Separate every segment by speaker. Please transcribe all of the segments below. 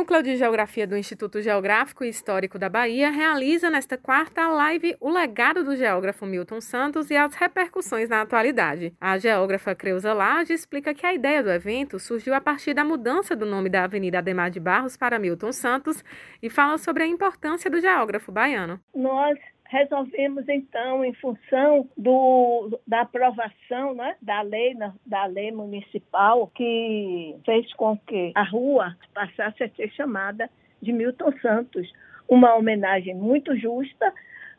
Speaker 1: Núcleo de Geografia do Instituto Geográfico e Histórico da Bahia realiza nesta quarta live O Legado do Geógrafo Milton Santos e as repercussões na atualidade. A geógrafa Creuza Lage explica que a ideia do evento surgiu a partir da mudança do nome da Avenida Ademar de Barros para Milton Santos e fala sobre a importância do geógrafo baiano.
Speaker 2: Nós resolvemos então, em função do, da aprovação né, da lei da lei municipal que fez com que a rua passasse a ser chamada de Milton Santos, uma homenagem muito justa,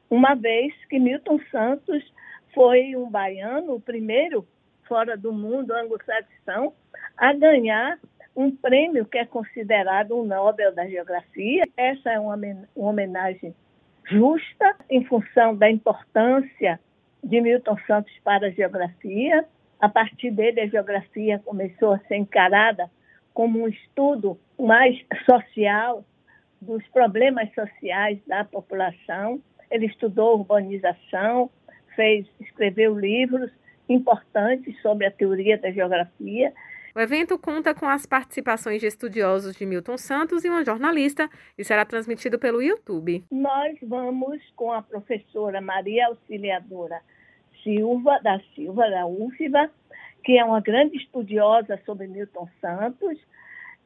Speaker 2: uma vez que Milton Santos foi um baiano, o primeiro fora do mundo anglo-saxão a ganhar um prêmio que é considerado um Nobel da Geografia. Essa é uma homenagem justa em função da importância de Milton Santos para a geografia. A partir dele, a geografia começou a ser encarada como um estudo mais social dos problemas sociais da população. Ele estudou urbanização, fez, escreveu livros importantes sobre a teoria da geografia
Speaker 1: o evento conta com as participações de estudiosos de Milton Santos e uma jornalista e será transmitido pelo YouTube.
Speaker 2: Nós vamos com a professora Maria Auxiliadora Silva, da Silva, da UFBA, que é uma grande estudiosa sobre Milton Santos,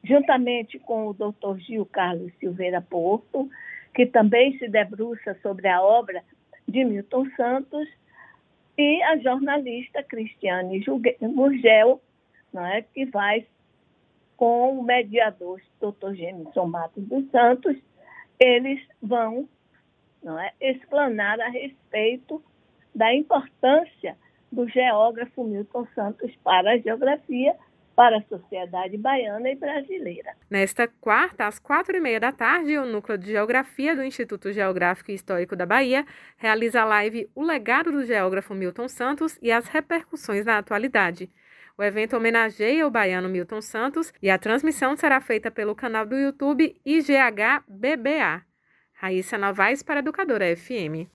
Speaker 2: juntamente com o Dr. Gil Carlos Silveira Porto, que também se debruça sobre a obra de Milton Santos, e a jornalista Cristiane Gurgel, não é, que vai com o mediador, Dr. Gemison Matos dos Santos, eles vão não é, explanar a respeito da importância do geógrafo Milton Santos para a geografia, para a sociedade baiana e brasileira.
Speaker 1: Nesta quarta, às quatro e meia da tarde, o Núcleo de Geografia do Instituto Geográfico e Histórico da Bahia realiza a live O Legado do Geógrafo Milton Santos e as repercussões na atualidade. O evento homenageia o baiano Milton Santos e a transmissão será feita pelo canal do YouTube IGH BBA. Raíssa Novaes para Educadora FM.